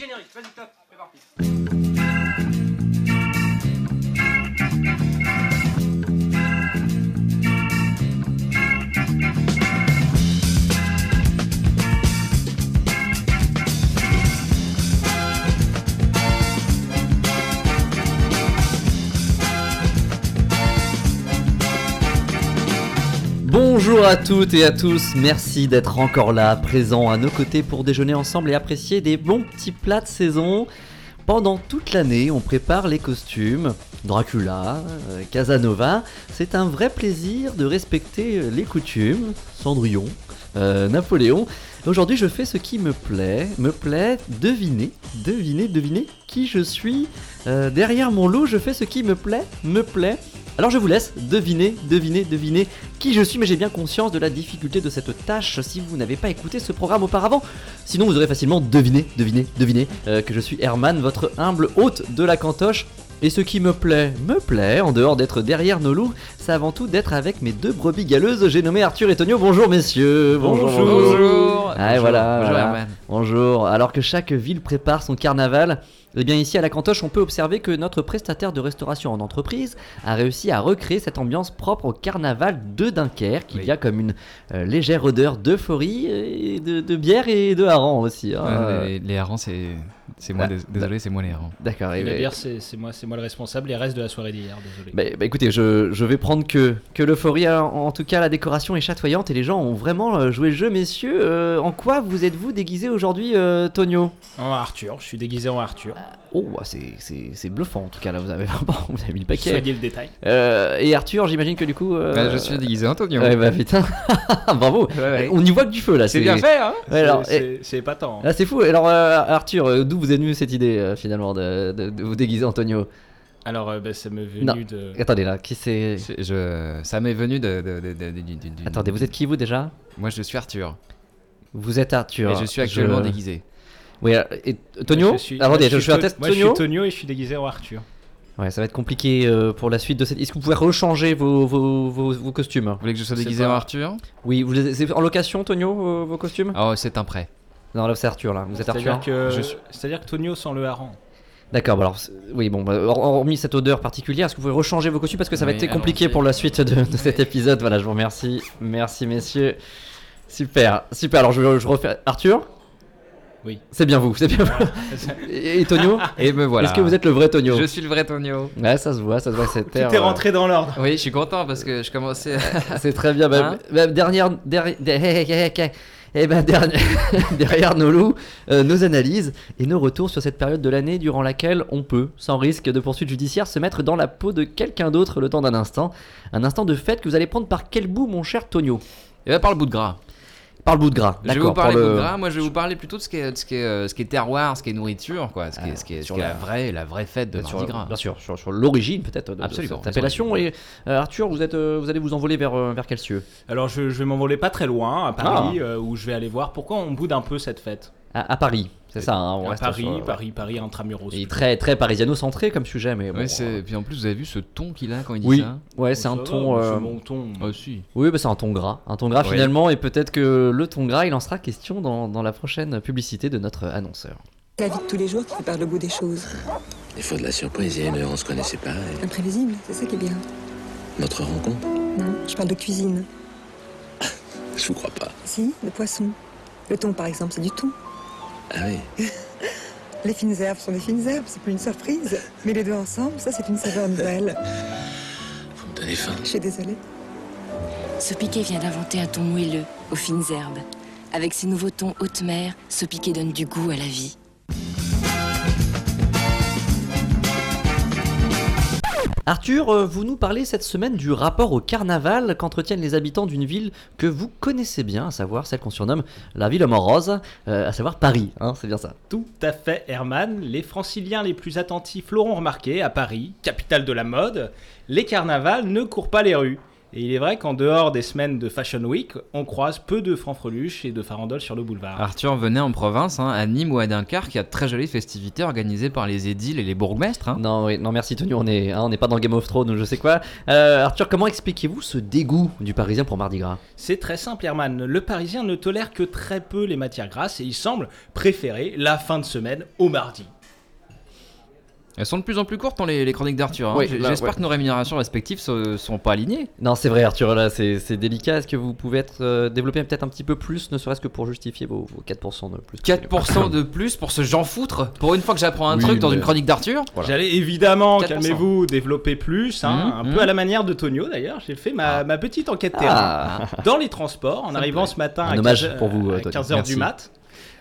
générique, vas-y, top, c'est parti. Bonjour à toutes et à tous, merci d'être encore là, présents à nos côtés pour déjeuner ensemble et apprécier des bons petits plats de saison. Pendant toute l'année, on prépare les costumes, Dracula, euh, Casanova. C'est un vrai plaisir de respecter euh, les coutumes, Cendrillon, euh, Napoléon. Aujourd'hui, je fais ce qui me plaît, me plaît deviner, deviner, deviner qui je suis. Euh, derrière mon lot, je fais ce qui me plaît, me plaît. Alors je vous laisse deviner, deviner, deviner qui je suis, mais j'ai bien conscience de la difficulté de cette tâche si vous n'avez pas écouté ce programme auparavant. Sinon, vous aurez facilement deviné, deviné, deviné euh, que je suis Herman, votre humble hôte de la cantoche. Et ce qui me plaît, me plaît, en dehors d'être derrière nos loups, c'est avant tout d'être avec mes deux brebis galeuses. J'ai nommé Arthur et Tonio. Bonjour messieurs. Bonjour. Ah, voilà, Bonjour voilà. Herman. Bonjour. Alors que chaque ville prépare son carnaval, eh bien ici à la Cantoche, on peut observer que notre prestataire de restauration en entreprise a réussi à recréer cette ambiance propre au carnaval de Dunkerque. Il Oui. y a comme une euh, légère odeur d'euphorie et de, de bière et de hareng aussi. hein. Ouais, les, les harengs, c'est c'est moi. Ah, dés- désolé, c'est moi les harengs. D'accord. Et la bière, c'est c'est moi, c'est moi le responsable. Les restes de la soirée d'hier, désolé. Bah, bah, écoutez, je, je vais prendre que, que l'euphorie. En, en tout cas, la décoration est chatoyante et les gens ont vraiment euh, joué le jeu, messieurs. Euh, en quoi vous êtes-vous déguisé aujourd'hui, euh, Tonio? En Arthur, je suis déguisé en Arthur. Oh, bah, c'est- bluffant en tout cas. Là, vous avez vraiment vous avez mis le paquet. Soignez le détail. Euh, et Arthur, j'imagine que du coup. euh, Bah, je suis déguisé Antonio. Ouais, bah putain, bravo. Ouais, ouais. On y voit que du feu là. C'est bien fait, hein alors, C'est- épatant. Ah, c'est fou. Alors, euh, Arthur, d'où vous est venue cette idée euh, finalement de, de- de vous déguiser Antonio Alors, euh, bah, ça m'est Non. venu de. Attendez là, qui c'est? Je- Ça m'est venu de. de- de- de- de- du- du- Attendez, vous êtes qui vous déjà? Moi, je suis Arthur. Vous êtes Arthur. Et je suis actuellement Je- déguisé. Oui, euh, et Tonio Je suis- je, fais un test Moi, je Tonio. suis Tonio et je suis déguisé en Arthur. Ouais, ça va être compliqué euh, pour la suite de cette. Est-ce que vous pouvez rechanger vos, vos, vos, vos costumes? Vous voulez que je sois déguisé pas- en Arthur? Oui, vous les- c'est en location, Tonio, vos, vos costumes? Oh, c'est un prêt. Non, là c'est Arthur là. Vous êtes Arthur C'est-à-dire que, Je suis- c'est-à-dire que Tonio sent le hareng. D'accord, bon alors, c'est- oui, bon, bah, hor- hormis cette odeur particulière, est-ce que vous pouvez rechanger vos costumes? Parce que ça va Oui, être compliqué allons-y. pour la suite de, de cet épisode. Voilà, je vous remercie. Merci, messieurs. Super, super. Alors, je, je refais. Arthur? Oui. C'est bien vous, c'est bien vous. Et, et Tonio Et me voilà. Est-ce que vous êtes le vrai Tonio Je suis le vrai Tonio. Ouais, ça se voit, ça se voit, c'est Tout est rentré dans l'ordre. Oui, je suis content parce que je commençais. à- C'est très bien. Bah, Hein bah, dernière, derrière, eh ben, dernière- derrière nos loups, euh, nos analyses et nos retours sur cette période de l'année durant laquelle on peut, sans risque de poursuite judiciaire, se mettre dans la peau de quelqu'un d'autre le temps d'un instant. Un instant de fête que vous allez prendre par quel bout, mon cher Tonio? Et bah, par le bout de gras. Par le bout de gras. Je vais vous parler par bout de gras. Moi, je vais vous parler plutôt de ce qui est, de ce qui est, euh, ce qui est terroir, ce qui est nourriture, quoi. Ce qui est, Ah, ce qui est, ce sur qui est la- la vraie, la vraie fête de Bien sûr, Mardi Gras. bien sûr, sur, sur l'origine peut-être de- de, Absolument, cette appellation. Et euh, Arthur, vous êtes, euh, vous allez vous envoler vers, vers quel cieux Alors, je, je vais m'envoler pas très loin, à Paris, euh, où je vais aller voir pourquoi on boude un peu cette fête. À, à Paris, c'est ça. hein, on À reste Paris, sur- Paris, Paris, intramuros. Et très, très parisiano-centré comme sujet, mais bon. Ouais, c'est... euh, Puis en plus, vous avez vu ce ton qu'il a quand il dit Oui, ça ouais, c'est Ça un va, ton. euh, C'est mon ton. Ah, si. Oui, bah, c'est un ton gras. Un ton gras finalement, et peut-être que le ton gras, il en sera question dans, dans la prochaine publicité de notre annonceur. La vie de tous les jours qui prépare le goût des choses. Il faut de la surprise. Il y a une heure, on se connaissait pas. et Imprévisible, c'est ça qui est bien. notre rencontre, Non, je parle de cuisine. je vous crois pas. Si, le poisson. Le thon, par exemple, c'est du thon. Ah oui. Les fines herbes sont des fines herbes, c'est plus une surprise. Mais les deux ensemble, ça, c'est une saveur nouvelle. Vous me donnez faim. Je suis désolée. Sopiquet vient d'inventer un thon moelleux aux fines herbes. Avec ses nouveaux tons haute mer, Sopiquet donne du goût à la vie. Arthur, euh, vous nous parlez cette semaine du rapport au carnaval qu'entretiennent les habitants d'une ville que vous connaissez bien, à savoir celle qu'on surnomme la ville amoureuse, euh, à savoir Paris, hein, c'est bien ça. Tout à fait, Herman. Les franciliens les plus attentifs l'auront remarqué, à Paris, capitale de la mode, les carnavals ne courent pas les rues. Et il est vrai qu'en dehors des semaines de Fashion Week, on croise peu de fanfreluches et de farandoles sur le boulevard. Arthur venait en province, hein, à Nîmes ou à Dunkerque, il y a de très jolies festivités organisées par les édiles et les bourgmestres. hein. Non, oui, non, merci Tony, on est, hein, on n'est pas dans Game of Thrones ou je sais quoi. Euh, Arthur, comment expliquez-vous ce dégoût du Parisien pour Mardi Gras? C'est très simple, Herman. Le Parisien ne tolère que très peu les matières grasses et il semble préférer la fin de semaine au mardi. Elles sont de plus en plus courtes, hein, les, les chroniques d'Arthur. hein. Oui, là, J'espère ouais. que nos rémunérations respectives ne sont pas alignées. Non, c'est vrai Arthur, là c'est c'est délicat. Est-ce que vous pouvez être euh, développer peut-être un petit peu plus, ne serait-ce que pour justifier vos, vos 4% de plus 4% de plus pour ce Jean Foutre Pour une fois que j'apprends un Oui, truc dans mais- une chronique d'Arthur Voilà. J'allais évidemment, 4%. calmez-vous, développer plus, hein, Mhm, un mhm. peu à la manière de Tonio d'ailleurs. J'ai fait ma, ma petite enquête terrain Ah, dans les transports en arrivant ce matin Un à hommage 15, pour vous, à euh, Tony. 15h Merci. du mat.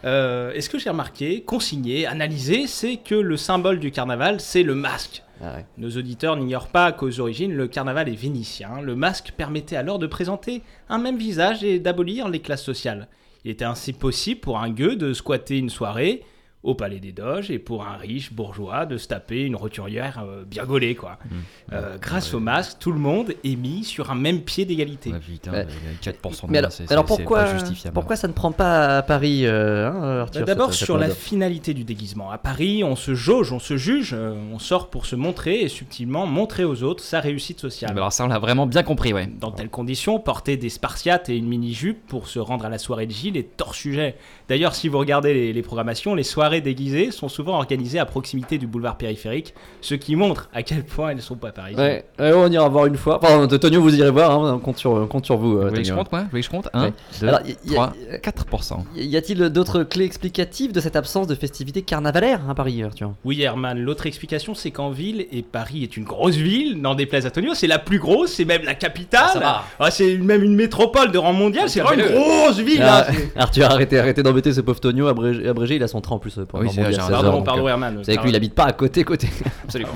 Euh, et ce que j'ai remarqué, consigné, analysé, c'est que le symbole du carnaval, c'est le masque. Ah ouais. Nos auditeurs n'ignorent pas qu'aux origines, le carnaval est vénitien. Le masque permettait alors de présenter un même visage et d'abolir les classes sociales. Il était ainsi possible pour un gueux de squatter une soirée au Palais des Doges et pour un riche bourgeois de se taper une roturière euh, bien gaulée, quoi. Mmh. Euh, grâce au masque, tout le monde est mis sur un même pied d'égalité. Ouais, putain, Ouais. euh, 4% de Mais alors, pourquoi, pourquoi ça ne prend pas à Paris, euh, hein, Arthur Bah, D'abord sur la finalité du déguisement. À Paris, on se jauge, on se juge, euh, on sort pour se montrer et subtilement montrer aux autres sa réussite sociale. Ah, bah alors ça, on l'a vraiment bien compris, ouais. Dans telles conditions, porter des spartiates et une mini-jupe pour se rendre à la soirée de Gilles est hors sujet. D'ailleurs, si vous regardez les, les programmations, les soirées déguisées sont souvent organisées à proximité du boulevard périphérique, ce qui montre à quel point elles sont pas parisiennes. Ouais, ouais, on ira voir une fois. Enfin, de Tonio, vous irez voir, hein, on compte sur, on compte sur vous. Vous euh, je compte, moi que je compte 1, Ouais. 2, Alors, y- y a- 3, 4%. Y a-t-il d'autres clés explicatives de cette absence de festivités carnavalaires à Paris, Arthur? Oui, Herman, l'autre explication, c'est qu'en ville, et Paris est une grosse ville, n'en déplaise à Tonio, c'est la plus grosse, c'est même la capitale. Ah, ça va. Ah, c'est même une métropole de rang mondial, c'est vraiment une grosse ville. Ah, hein, c'est- Arthur, arrêtez, arrêtez d'embêter ce pauvre Tonio. Abrégé, abrégé, il a son train en plus euh, pour Oui, Normandie c'est vrai, à j'ai un 16 heures, Pardon, donc, pardon, euh, Herman. Vous savez qu'il habite pas à côté, côté. Absolument.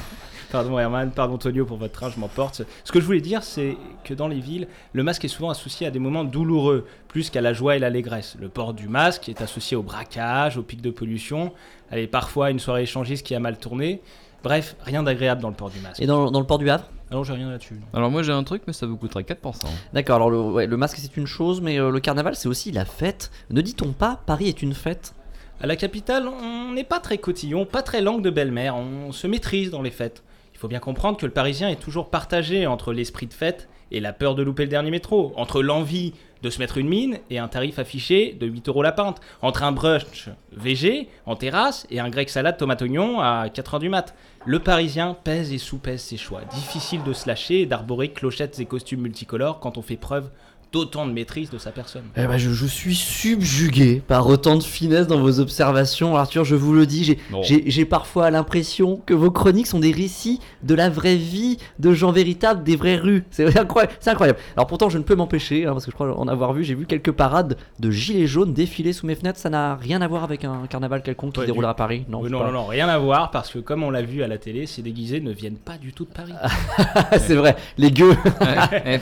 Pardon Herman, pardon Tonio pour votre train, je m'emporte. Ce que je voulais dire, c'est que dans les villes, le masque est souvent associé à des moments douloureux, plus qu'à la joie et l'allégresse. Le port du masque est associé au braquage, au pic de pollution, allez, parfois à une soirée échangiste qui a mal tourné. Bref, rien d'agréable dans le port du masque. Et dans, dans le port du Havre? Ah non, j'ai rien là-dessus. Alors moi j'ai un truc, mais ça vous coûterait 4%. D'accord, alors le, ouais, le masque c'est une chose, mais euh, le carnaval c'est aussi la fête. Ne dit-on pas Paris est une fête? À la capitale, on n'est pas très cotillon, pas très langue de belle-mère, on se maîtrise dans les fêtes. Il faut bien comprendre que le Parisien est toujours partagé entre l'esprit de fête et la peur de louper le dernier métro, entre l'envie de se mettre une mine et un tarif affiché de 8 euros la pinte, entre un brunch VG en terrasse et un grec salade tomate oignon à 4h du mat. Le Parisien pèse et sous-pèse ses choix. Difficile de se lâcher et d'arborer clochettes et costumes multicolores quand on fait preuve d'autant de maîtrise de sa personne. Eh ben, je, je suis subjugué par autant de finesse dans vos observations, Arthur, je vous le dis. J'ai, parfois l'impression que vos chroniques sont des récits de la vraie vie, de gens véritables, des vraies rues. C'est incroyable. Alors pourtant, je ne peux m'empêcher, hein, parce que je crois en avoir vu, j'ai vu quelques parades de gilets jaunes défiler sous mes fenêtres. Ça n'a rien à voir avec un carnaval quelconque qui se déroulera du- à Paris. Non, Oui, non, non, non, rien à voir parce que comme on l'a vu à la télé, ces déguisés ne viennent pas du tout de Paris. c'est vrai, les gueux.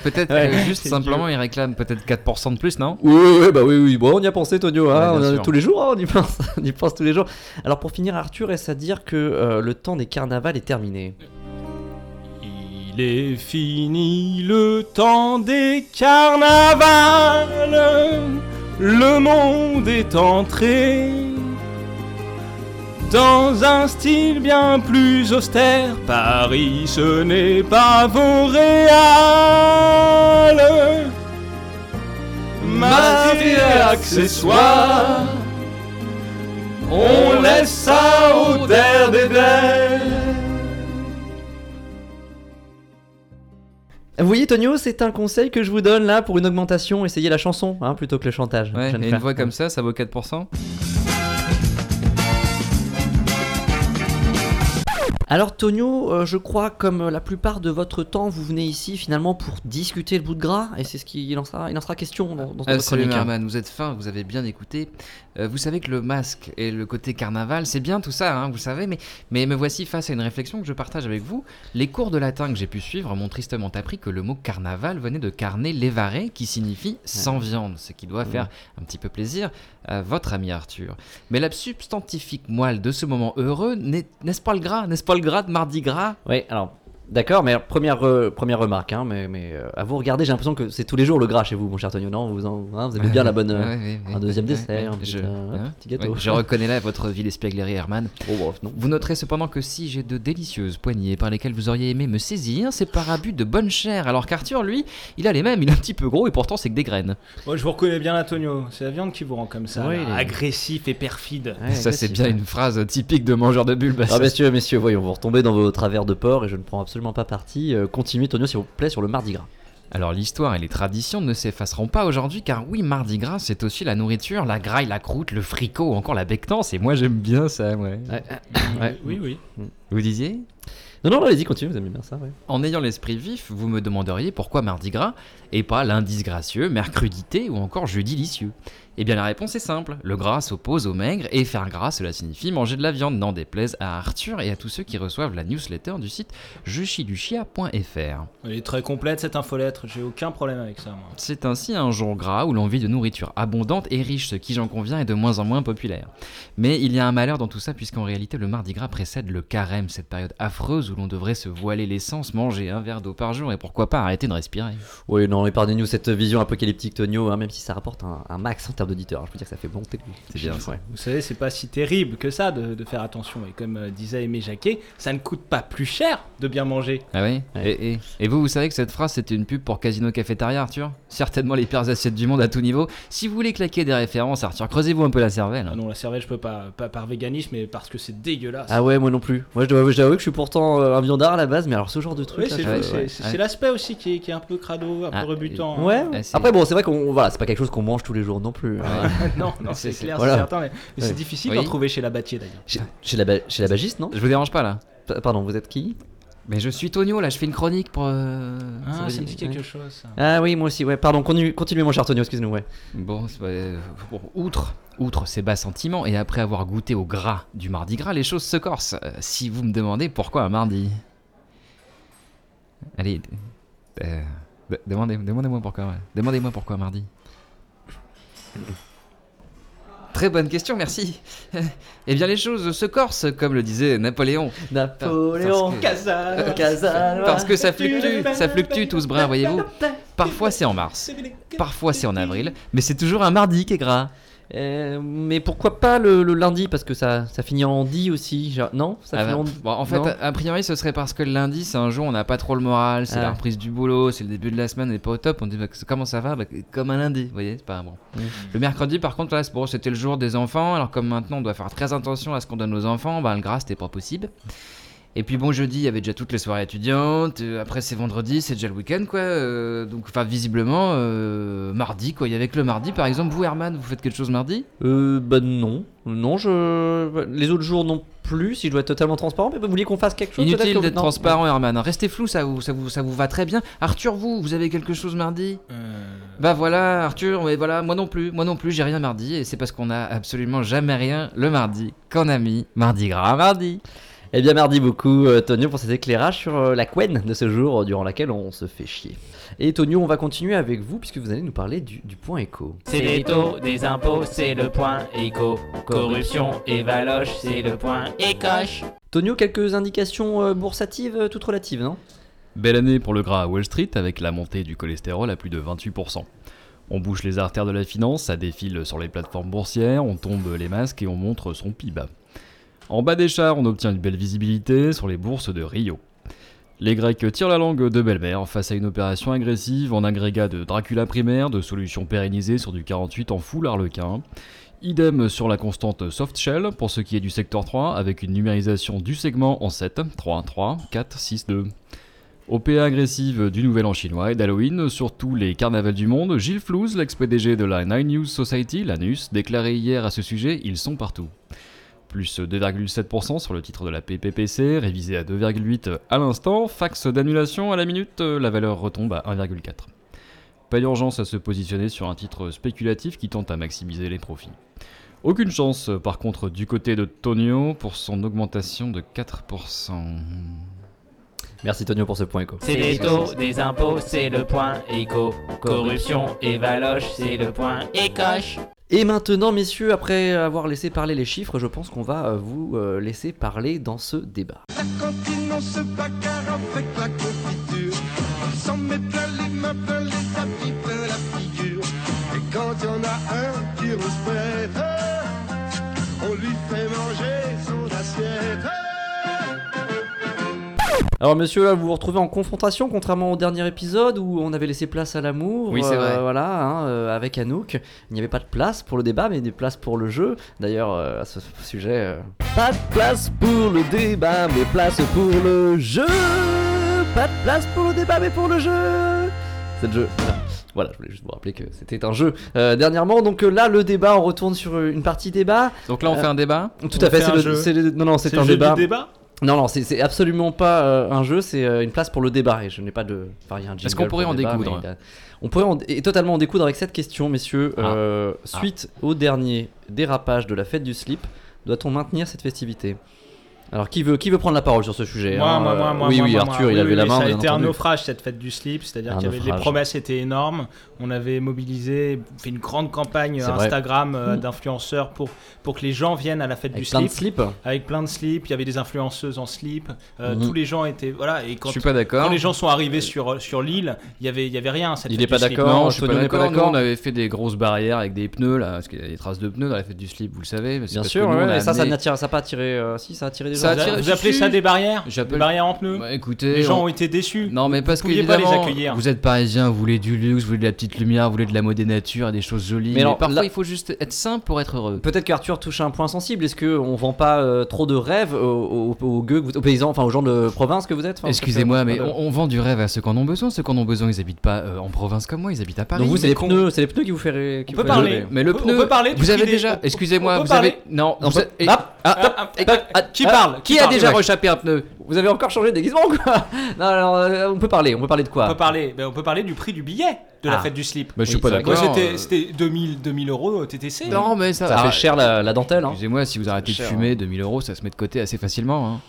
Peut-être Ouais. euh, juste simplement ils réclament peut-être 4% de plus, non? Oui, oui, oui, bah oui, oui. Bon, on y a pensé, Tonio. Hein, Ouais, bien on a- sûr. tous les jours, hein, on y pense. on y pense tous les jours. Alors, pour finir, Arthur, est-ce à dire que euh, le temps des carnavals est terminé? Il est fini le temps des carnavals, le monde est entré dans un style bien plus austère. Paris, ce n'est pas Vauréal. Masque et accessoires, on laisse ça au der des der. Vous voyez, Tonio, c'est un conseil que je vous donne là pour une augmentation. Essayez la chanson hein, plutôt que le chantage. Ouais, et une voix comme ça, ça vaut 4% Alors, Tonio, euh, je crois, comme la plupart de votre temps, vous venez ici finalement pour discuter le bout de gras. Et c'est ce qu'il en sera, il en sera question dans, dans Ah, votre salut chronique. Merman, vous êtes fin, vous avez bien écouté. Euh, vous savez que le masque et le côté carnaval, c'est bien tout ça, hein, vous savez, mais, mais me voici face à une réflexion que je partage avec vous. Les cours de latin que j'ai pu suivre m'ont tristement appris que le mot carnaval venait de carne levare, qui signifie sans viande, ce qui doit faire un petit peu plaisir à votre ami Arthur. Mais la substantifique moelle de ce moment heureux, n'est- n'est-ce pas le gras N'est-ce pas le mardi gras. Oui, alors D'accord, mais première, euh, première remarque, hein, mais, mais euh, à vous regarder, j'ai l'impression que c'est tous les jours le gras chez vous, mon cher Tonio, non? Vous, en- hein, vous aimez bien la bonne, euh, Ouais, ouais, ouais. un deuxième Ouais, dessert, ouais, un petit, je, hein, petit gâteau. ouais, je reconnais là votre ville espièglerie Herman. Oh, non. Vous noterez cependant que si j'ai de délicieuses poignées par lesquelles vous auriez aimé me saisir, c'est par abus de bonne chair. Alors qu'Arthur, lui, il a les mêmes, il est un petit peu gros et pourtant c'est que des graines. Moi, je vous reconnais bien, Antonio. C'est la viande qui vous rend comme ça. Oui, là, il est- Agressif et perfide. Ouais, Ça, c'est bien ouais. une phrase typique de mangeur de bulles. bah, Ah messieurs, messieurs, voyons, vous retombez dans vos travers de porc et je ne prends absolument pas parti. Euh, continuez Tonio s'il vous plaît sur le mardi gras. Alors l'histoire et les traditions ne s'effaceront pas aujourd'hui car oui, Mardi Gras c'est aussi la nourriture, la graille, la croûte, le fricot ou encore la bectance et moi j'aime bien ça, ouais. Ouais. Ouais. Oui, oui. Vous disiez? Non, non, non, allez-y, continuez, vous aimez bien ça, ouais. En ayant l'esprit vif, vous me demanderiez pourquoi Mardi Gras et pas lundi disgracieux, mercredité ou encore jeudi licieux Eh bien la réponse est simple, le gras s'oppose au maigre et faire gras cela signifie manger de la viande, n'en déplaise à Arthur et à tous ceux qui reçoivent la newsletter du site jechiduchia.fr. Elle est très complète cette infolettre. J'ai aucun problème avec ça, moi. C'est ainsi un jour gras où l'envie de nourriture abondante et riche, ce qui j'en conviens est de moins en moins populaire. Mais il y a un malheur dans tout ça puisqu'en réalité le mardi gras précède le carême, cette période affreuse où l'on devrait se voiler l'essence, manger un verre d'eau par jour et pourquoi pas arrêter de respirer. Oui, non, épargnez-nous cette vision apocalyptique, Tonio, hein, même si ça rapporte un, un max en termes d'auditeurs. Je peux dire que ça fait monter le C'est bien. Ouais. Vous savez, c'est pas si terrible que ça de, de faire attention. Et comme euh, disait Aimé Jacquet, ça ne coûte pas plus cher de bien manger. Ah oui Ouais. et, et- et vous, vous savez que cette phrase c'était une pub pour Casino Cafétéria, Arthur? Certainement les pires assiettes du monde à tout niveau. Si vous voulez claquer des références, Arthur, creusez-vous un peu la cervelle. Ah non, la cervelle, je peux pas. Pas par véganisme, mais parce que c'est dégueulasse. Ah ouais, moi non plus. Moi, je dois avouer- j'avoue que je suis pourtant euh, un viandard à la base, mais alors ce genre de truc. Oui, c'est ouais, c'est- ouais. c'est- Ouais. c'est l'aspect aussi qui est, qui est un peu crado, un Ah, peu rebutant. hein. Ouais. Ah, Après, bon, c'est vrai qu'on voilà, c'est pas quelque chose qu'on mange tous les jours non plus. Hein. non, non, C'est- clair, voilà. c'est certain, mais, mais Ouais. c'est difficile Oui. d'en trouver chez la Batier d'ailleurs. Chez, chez la, ba- chez la bagiste, non? Je vous dérange pas là Pa- Pardon, vous êtes qui? Mais je suis Tonio, là, je fais une chronique pour. euh, Ah, ça me dit quelque ouais. chose. Ça. Ah oui, moi aussi, ouais. Pardon, continue, continuez mon cher Tonio, excusez-nous, ouais. Bon, c'est pas- euh, bon, outre, outre ces bas sentiments, et après avoir goûté au gras du mardi gras, les choses se corsent. Euh, si vous me demandez pourquoi un mardi Allez, euh, de- demandez, demandez-moi pourquoi. ouais. Demandez-moi pourquoi un mardi. Très bonne question, merci. eh bien, les choses se corsent, comme le disait Napoléon. Napoléon Casanova. Parce que ça fluctue, ça fluctue tout ce brin, voyez-vous. Parfois c'est en mars, parfois c'est en avril, mais c'est toujours un mardi qui est gras. Euh, mais pourquoi pas le, le lundi Parce que ça, ça finit en dit aussi. genre- non? Ça Ah finit bah, en... bon, en fait, non a priori, ce serait parce que le lundi, c'est un jour où on n'a pas trop le moral, c'est Ah. la reprise du boulot, c'est le début de la semaine, on n'est pas au top. On dit bah, comment ça va? Bah, Comme un lundi, vous voyez, c'est pas bon. Le mercredi, par contre, là, bon, c'était le jour des enfants, alors comme maintenant on doit faire très attention à ce qu'on donne aux enfants, bah, le gras, c'était pas possible. Et puis bon, jeudi, il y avait déjà toutes les soirées étudiantes. euh, après, c'est vendredi, c'est déjà le week-end, quoi. euh, donc, enfin, visiblement, euh, mardi, quoi. Il y avait que le mardi, par exemple. Vous, Herman, vous faites quelque chose mardi? Euh, bah non. Non, je. Les autres jours non plus, si je dois être totalement transparent. Mais vous vouliez qu'on fasse quelque chose Inutile d'être non. transparent, Herman. Restez flou, ça vous, ça, vous, ça vous va très bien. Arthur, vous, vous avez quelque chose mardi? Euh, Bah voilà, Arthur, mais voilà, moi non plus, moi non plus, j'ai rien mardi, et c'est parce qu'on a absolument jamais rien le mardi qu'on a mis mardi gras mardi. Eh bien, merci beaucoup, euh, Tonio, pour cet éclairage sur euh, la couenne de ce jour euh, durant laquelle on se fait chier. Et Tonio, on va continuer avec vous puisque vous allez nous parler du, du point écho. C'est les taux des impôts, c'est le point éco. Corruption et valoche, c'est le point écoche. Tonio, quelques indications boursatives toutes relatives, non? Belle année pour le gras à Wall Street avec la montée du cholestérol à plus de 28%. On bouche les artères de la finance, ça défile sur les plateformes boursières, on tombe les masques et on montre son PIB. En bas des chars, on obtient une belle visibilité sur les bourses de Rio. Les Grecs tirent la langue de belle-mère face à une opération agressive en agrégat de Dracula primaire, de solutions pérennisées sur du 48 en full harlequin. Idem sur la constante soft shell pour ce qui est du secteur 3 avec une numérisation du segment en 7, 3, 3, 4, 6, 2. OPA agressive du Nouvel An chinois et d'Halloween sur tous les carnavals du monde, Gilles Flouze, l'ex-PDG de la Nine News Society, l'ANUS, déclaré hier à ce sujet Ils sont partout. Plus 2,7% sur le titre de la PPPC, révisé à 2,8 à l'instant, fax d'annulation à la minute, la valeur retombe à 1,4. Pas d'urgence à se positionner sur un titre spéculatif qui tente à maximiser les profits. Aucune chance par contre du côté de Tonio pour son augmentation de 4%. Merci Tonio pour ce point écho. C'est les taux des impôts, c'est le point éco. Corruption et valoche, c'est le point écoche. Et maintenant, messieurs, après avoir laissé parler les chiffres, je pense qu'on va euh, vous euh, laisser parler dans ce débat. la cantine, on se bagarre avec la confiture. On s'en met plein les mains, plein les tapis, plein la figure. Et quand y en a un qui rouspète, on lui fait manger son assiette. Alors monsieur, là vous vous retrouvez en confrontation contrairement au dernier épisode où on avait laissé place à l'amour. Oui, c'est vrai. Voilà, hein, euh, avec Anouk. Il n'y avait pas de place pour le débat mais des places pour le jeu. D'ailleurs euh, à ce sujet, euh, pas de place pour le débat mais place pour le jeu. Pas de place pour le débat mais pour le jeu. C'est le jeu. Voilà. Je voulais juste vous rappeler que c'était un jeu euh, dernièrement. Donc euh, là, le débat, on retourne sur euh, une partie débat. Donc là, on Euh, fait un débat. Tout On à fait, c'est le, le- non non, c'est un le jeu débat. du débat Non, non, c'est- absolument pas euh, un jeu, c'est euh, une place pour le débat. Et je n'ai pas de. Enfin, Est-ce qu'on pourrait pour en débat, découdre mais On pourrait en- et totalement en découdre avec cette question, messieurs. Ah. Euh, suite au dernier dérapage de la fête du slip, doit-on maintenir cette festivité? Alors, qui veut, qui veut prendre la parole sur ce sujet Moi, hein moi, Euh, moi, moi, Oui, moi, oui, moi, Arthur, moi. il Oui, avait oui, la oui, main. Ça a bien été un entendu. naufrage cette fête du slip, c'est-à-dire Un qu'il y avait les naufrage. promesses étaient énormes. On avait mobilisé, fait une grande campagne C'est vrai. Instagram euh, d'influenceurs pour, pour que les gens viennent à la fête Avec du plein de slip. Avec plein de slips, il y avait des influenceuses en slip. euh, Mhm. Tous les gens étaient voilà et quand, Je suis pas d'accord. quand les gens sont arrivés sur sur l'île, il y avait il y avait rien. à Cette Il fête est pas du slip. d'accord. Non, je suis pas Antonio n'est pas d'accord. Nous, d'accord on avait fait des grosses barrières avec des pneus là, parce qu'il y a des traces de pneus dans la fête du slip, vous le savez. mais c'est Bien parce sûr, ouais, a et ça, ça amené- n'attire, ça a pas attiré. euh, si, ça a attiré des gens. A Vous, attiré- vous appelez ça des barrières Des barrières en pneus Bah, écoutez, Les gens on- ont été déçus. Non, mais parce Vous que pas les accueillir. vous êtes parisien, vous voulez du luxe, vous voulez de la petite lumière, vous voulez de la mode des natures et des choses jolies. Mais Mais, alors, parfois, là- il faut juste être simple pour être heureux. Peut-être qu'Arthur touche un point sensible. Est-ce qu'on vend pas euh, trop de rêves aux, aux, aux gueux aux paysans, enfin aux gens de province que vous êtes Enfin, Excusez-moi, mais que- on, on vend du rêve à ceux qui en ont besoin. Ceux qui en ont besoin, ils habitent pas euh, en province comme moi, ils habitent à Paris. Donc vous, c'est les pneus, c'est les pneus qui vous fait On vous peut parler. Mais le On peut- pneu, on peut parler du vous avez déjà. Excusez-moi, vous avez. Non, et- Ah, ah, Ah, et- qui ah, parle Qui Qui a parle, déjà ouais. rechappé un pneu Vous avez encore changé de déguisement ou quoi Non, alors euh, on peut parler. On peut parler de quoi On peut parler, ben, on peut parler du prix du billet de la Ah. fête du slip. Bah, je suis Oui, pas c'est vrai Moi, d'accord. c'était euh, c'était 2000, 2000 euros au TTC. Non, mais ça. Ça ah, fait cher la, la dentelle. Hein. Excusez-moi, si vous arrêtez de Cher, fumer, 2000 euros, ça se met de côté assez facilement. hein.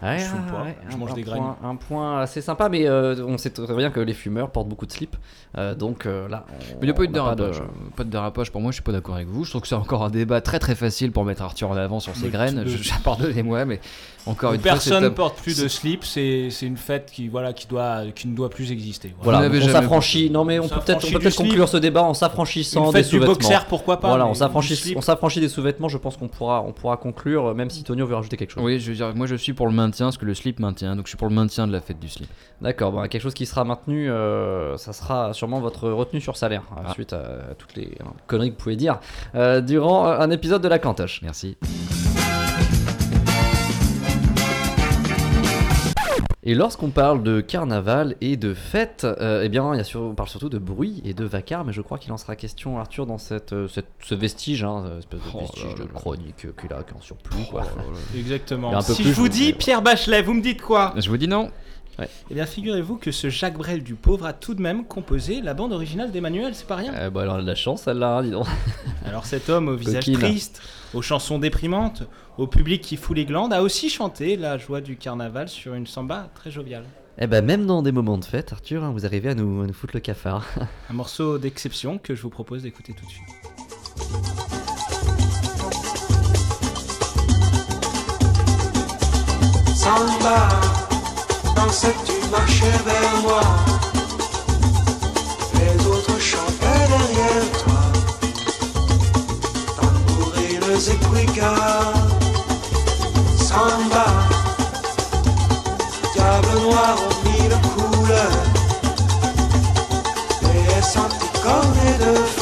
Ouais, Je fume pas, ouais, je un- mange un des point- graines. Un point assez sympa, mais euh, on sait très bien que les fumeurs portent beaucoup de slip. euh, donc euh, là, on- Mais il n'y a pas eu de dérapage. Pas de dérapage pour moi, je suis pas d'accord avec vous. Je trouve que c'est encore un débat très très facile pour mettre Arthur en avant sur ses Mais graines. Je, je- Pardonnez-moi, mais encore une fois, Personne c'est un- porte plus de slip, c'est c'est une fête qui, voilà, qui, doit, qui ne doit plus exister. Voilà, donc on s'affranchit. Non, mais on On peut peut-être peut conclure ce débat en s'affranchissant des sous-vêtements. boxer, pourquoi pas Voilà, on s'affranchit, slip- on s'affranchit des sous-vêtements. Je pense qu'on pourra, on pourra conclure, même si Tonio veut rajouter quelque chose. Oui, je veux dire, moi je suis pour le maintien, ce que le slip maintient. Donc je suis pour le maintien de la fête du slip. D'accord, bon, quelque chose qui sera maintenu, euh, ça sera sûrement votre retenue sur salaire, euh, Ah. suite à toutes les conneries que vous pouvez dire euh, durant un épisode de la Cantoche. Merci. Et lorsqu'on parle de carnaval et de fête, euh, eh bien, il y a sur- on parle surtout de bruit et de vacarme, mais je crois qu'il en sera question, Arthur, dans cette, euh, cette- ce vestige, hein, espèce de Oh vestige là de là. chronique euh, qu'il a, qui en surplus, quoi. A Exactement. Si plus, je vous dis Pierre Bachelet, vous me dites quoi? Je vous dis non. Eh bien, figurez-vous que ce Jacques Brel du pauvre a tout de même composé la bande originale d'Emmanuel, c'est pas rien. Euh, bah, alors, elle a de la chance, celle-là, hein, dis donc. Alors cet homme au visage Coquine. triste, aux chansons déprimantes, au public qui fout les glandes, a aussi chanté la joie du carnaval sur une samba très joviale. Eh ben, même dans des moments de fête, Arthur, hein, vous arrivez à nous, à nous foutre le cafard. Un morceau d'exception que je vous propose d'écouter tout de suite. Samba, dansais-tu marchais vers moi Les autres chantaient derrière toi Tambourines et cuicas Samba, diable noir aux mille couleurs Et senti de fleurs